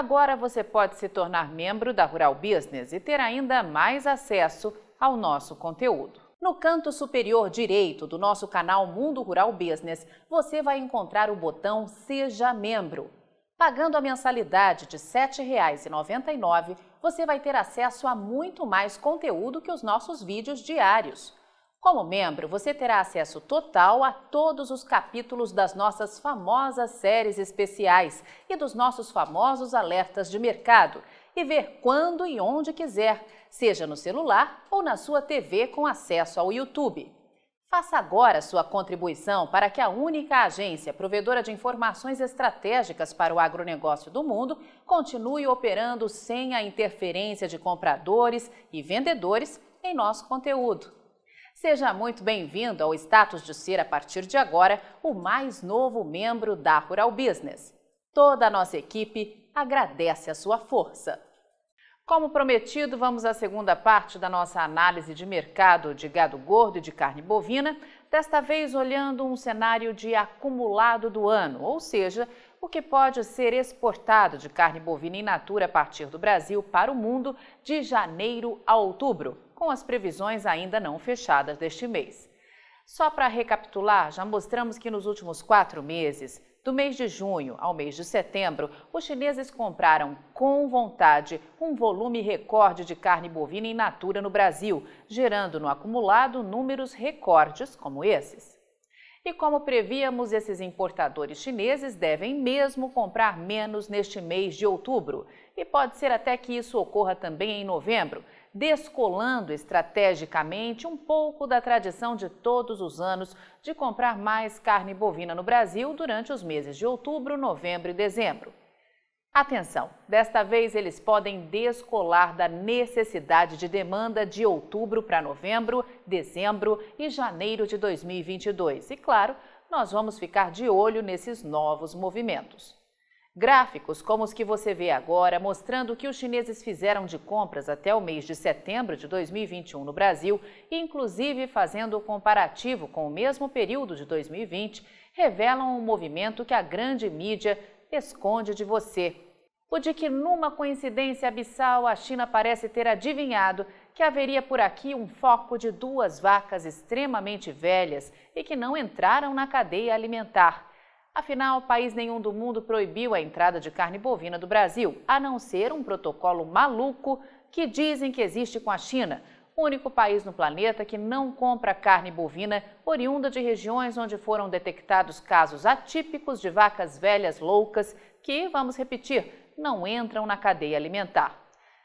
Agora você pode se tornar membro da Rural Business e ter ainda mais acesso ao nosso conteúdo. No canto superior direito do nosso canal Mundo Rural Business, você vai encontrar o botão Seja Membro. Pagando a mensalidade de R$ 7,99, você vai ter acesso a muito mais conteúdo que os nossos vídeos diários. Como membro, você terá acesso total a todos os capítulos das nossas famosas séries especiais e dos nossos famosos alertas de mercado e ver quando e onde quiser, seja no celular ou na sua TV com acesso ao YouTube. Faça agora sua contribuição para que a única agência provedora de informações estratégicas para o agronegócio do mundo continue operando sem a interferência de compradores e vendedores em nosso conteúdo. Seja muito bem-vindo ao status de ser, a partir de agora, o mais novo membro da Rural Business. Toda a nossa equipe agradece a sua força. Como prometido, vamos à segunda parte da nossa análise de mercado de gado gordo e de carne bovina, desta vez olhando um cenário de acumulado do ano, ou seja, o que pode ser exportado de carne bovina in natura a partir do Brasil para o mundo de janeiro a outubro com as previsões ainda não fechadas deste mês. Só para recapitular, já mostramos que nos últimos quatro meses, do mês de junho ao mês de setembro, os chineses compraram com vontade um volume recorde de carne bovina in natura no Brasil, gerando no acumulado números recordes como esses. E como prevíamos, esses importadores chineses devem mesmo comprar menos neste mês de outubro. E pode ser até que isso ocorra também em novembro, descolando estrategicamente um pouco da tradição de todos os anos de comprar mais carne bovina no Brasil durante os meses de outubro, novembro e dezembro. Atenção, desta vez eles podem descolar da necessidade de demanda de outubro para novembro, dezembro e janeiro de 2022. E claro, nós vamos ficar de olho nesses novos movimentos. Gráficos como os que você vê agora, mostrando o que os chineses fizeram de compras até o mês de setembro de 2021 no Brasil, inclusive fazendo o comparativo com o mesmo período de 2020, revelam um movimento que a grande mídia esconde de você. O de que, numa coincidência abissal, a China parece ter adivinhado que haveria por aqui um foco de duas vacas extremamente velhas e que não entraram na cadeia alimentar Afinal, país nenhum do mundo proibiu a entrada de carne bovina do Brasil, a não ser um protocolo maluco que dizem que existe com a China, o único país no planeta que não compra carne bovina oriunda de regiões onde foram detectados casos atípicos de vacas velhas loucas que, vamos repetir, não entram na cadeia alimentar.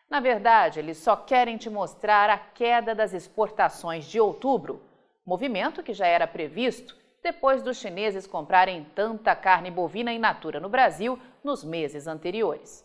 Na verdade, eles só querem te mostrar a queda das exportações de outubro, movimento que já era previsto depois dos chineses comprarem tanta carne bovina in natura no Brasil nos meses anteriores.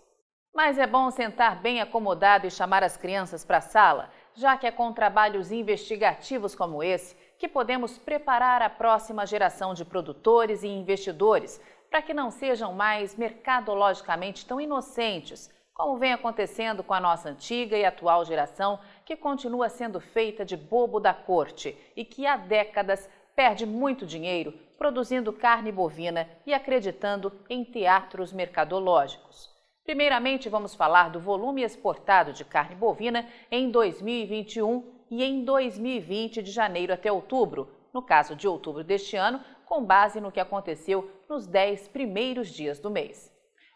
Mas é bom sentar bem acomodado e chamar as crianças para a sala, já que é com trabalhos investigativos como esse que podemos preparar a próxima geração de produtores e investidores para que não sejam mais mercadologicamente tão inocentes, como vem acontecendo com a nossa antiga e atual geração, que continua sendo feita de bobo da corte e que há décadas perde muito dinheiro produzindo carne bovina e acreditando em teatros mercadológicos. Primeiramente, vamos falar do volume exportado de carne bovina em 2021 e em 2020, de janeiro até outubro, no caso de outubro deste ano, com base no que aconteceu nos 10 primeiros dias do mês.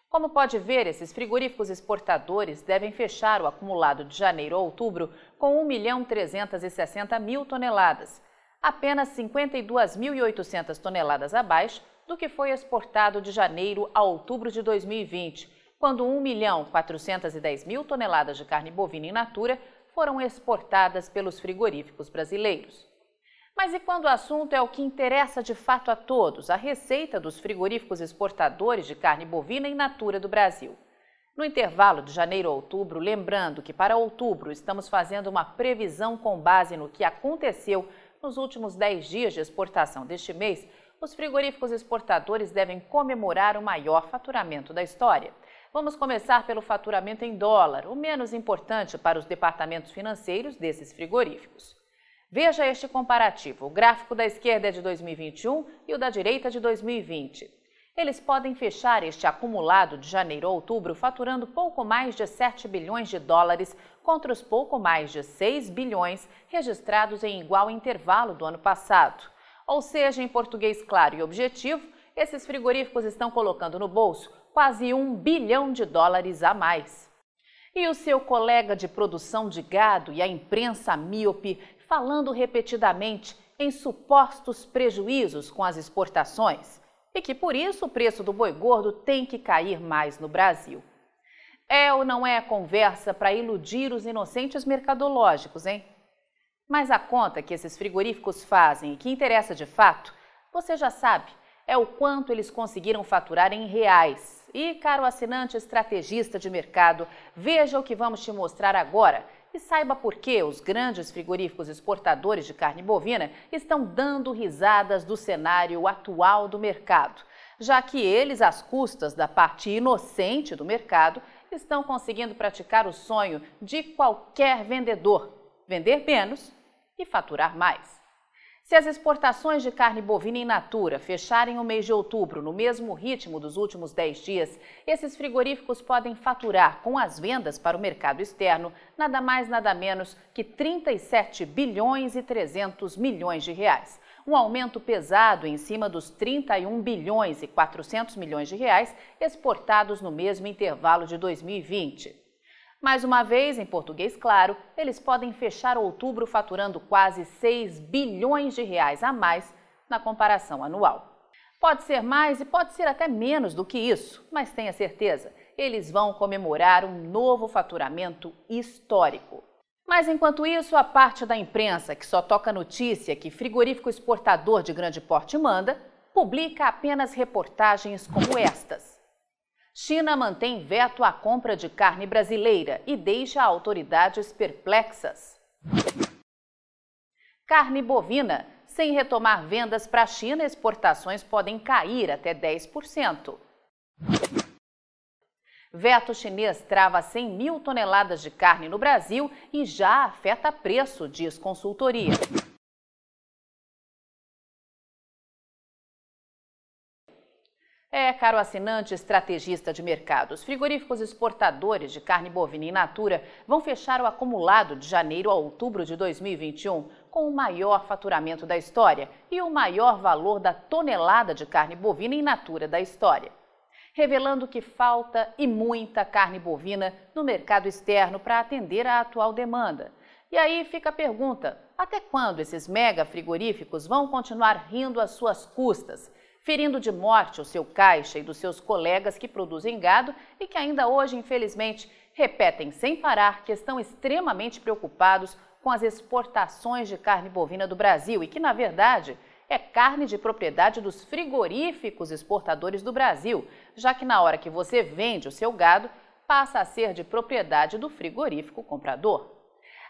Como pode ver, esses frigoríficos exportadores devem fechar o acumulado de janeiro a outubro com 1 milhão 360 mil toneladas, apenas 52.800 toneladas abaixo do que foi exportado de janeiro a outubro de 2020, quando 1 milhão 410 mil toneladas de carne bovina in natura foram exportadas pelos frigoríficos brasileiros. Mas e quando o assunto é o que interessa de fato a todos, a receita dos frigoríficos exportadores de carne bovina in natura do Brasil? No intervalo de janeiro a outubro, lembrando que para outubro estamos fazendo uma previsão com base no que aconteceu nos últimos 10 dias de exportação deste mês, os frigoríficos exportadores devem comemorar o maior faturamento da história. Vamos começar pelo faturamento em dólar, o menos importante para os departamentos financeiros desses frigoríficos. Veja este comparativo. O gráfico da esquerda é de 2021 e o da direita de 2020. Eles podem fechar este acumulado de janeiro a outubro faturando pouco mais de 7 bilhões de dólares contra os pouco mais de 6 bilhões registrados em igual intervalo do ano passado. Ou seja, em português claro e objetivo, esses frigoríficos estão colocando no bolso quase um bilhão de dólares a mais. E o seu colega de produção de gado e a imprensa míope falando repetidamente em supostos prejuízos com as exportações e que por isso o preço do boi gordo tem que cair mais no Brasil. É ou não é conversa para iludir os inocentes mercadológicos, hein? Mas a conta que esses frigoríficos fazem e que interessa de fato, você já sabe, é o quanto eles conseguiram faturar em reais e, caro assinante estrategista de mercado, veja o que vamos te mostrar agora e saiba por que os grandes frigoríficos exportadores de carne bovina estão dando risadas do cenário atual do mercado, já que eles, às custas da parte inocente do mercado, estão conseguindo praticar o sonho de qualquer vendedor: vender menos e faturar mais. Se as exportações de carne bovina in natura fecharem o mês de outubro no mesmo ritmo dos últimos 10 dias, esses frigoríficos podem faturar com as vendas para o mercado externo nada mais nada menos que 37 bilhões e 300 milhões de reais. Um aumento pesado em cima dos 31 bilhões e 400 milhões de reais exportados no mesmo intervalo de 2020. Mais uma vez, em português claro, eles podem fechar outubro faturando quase 6 bilhões de reais a mais na comparação anual. Pode ser mais e pode ser até menos do que isso, mas tenha certeza, eles vão comemorar um novo faturamento histórico. Mas enquanto isso, a parte da imprensa que só toca notícia que frigorífico exportador de grande porte manda, publica apenas reportagens como estas. China mantém veto à compra de carne brasileira e deixa autoridades perplexas. Carne bovina. Sem retomar vendas para a China, exportações podem cair até 10%. Veto chinês trava 100 mil toneladas de carne no Brasil e já afeta preço, diz consultoria. É, caro assinante estrategista de mercados, frigoríficos exportadores de carne bovina in natura vão fechar o acumulado de janeiro a outubro de 2021 com o maior faturamento da história e o maior valor da tonelada de carne bovina in natura da história. Revelando que falta e muita carne bovina no mercado externo para atender à atual demanda. E aí fica a pergunta: até quando esses mega frigoríficos vão continuar rindo às suas custas? Ferindo de morte o seu caixa e dos seus colegas que produzem gado e que ainda hoje, infelizmente, repetem sem parar que estão extremamente preocupados com as exportações de carne bovina do Brasil e que, na verdade, é carne de propriedade dos frigoríficos exportadores do Brasil, já que na hora que você vende o seu gado, passa a ser de propriedade do frigorífico comprador.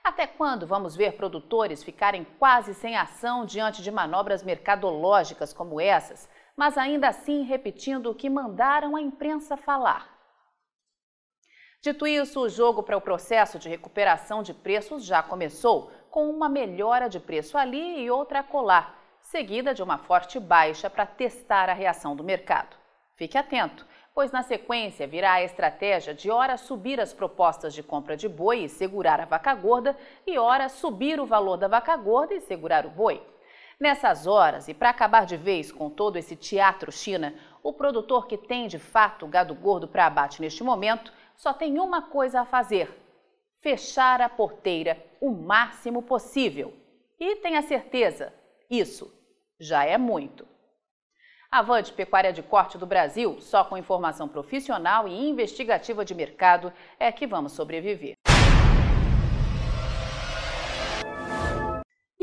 Até quando vamos ver produtores ficarem quase sem ação diante de manobras mercadológicas como essas, mas ainda assim repetindo o que mandaram a imprensa falar. Dito isso, o jogo para o processo de recuperação de preços já começou, com uma melhora de preço ali e outra colar, seguida de uma forte baixa para testar a reação do mercado. Fique atento, pois na sequência virá a estratégia de ora subir as propostas de compra de boi e segurar a vaca gorda, e ora subir o valor da vaca gorda e segurar o boi. Nessas horas, e para acabar de vez com todo esse teatro China, o produtor que tem de fato gado gordo para abate neste momento só tem uma coisa a fazer: fechar a porteira o máximo possível. E tenha certeza, isso já é muito. Avante Pecuária de Corte do Brasil, só com informação profissional e investigativa de mercado é que vamos sobreviver.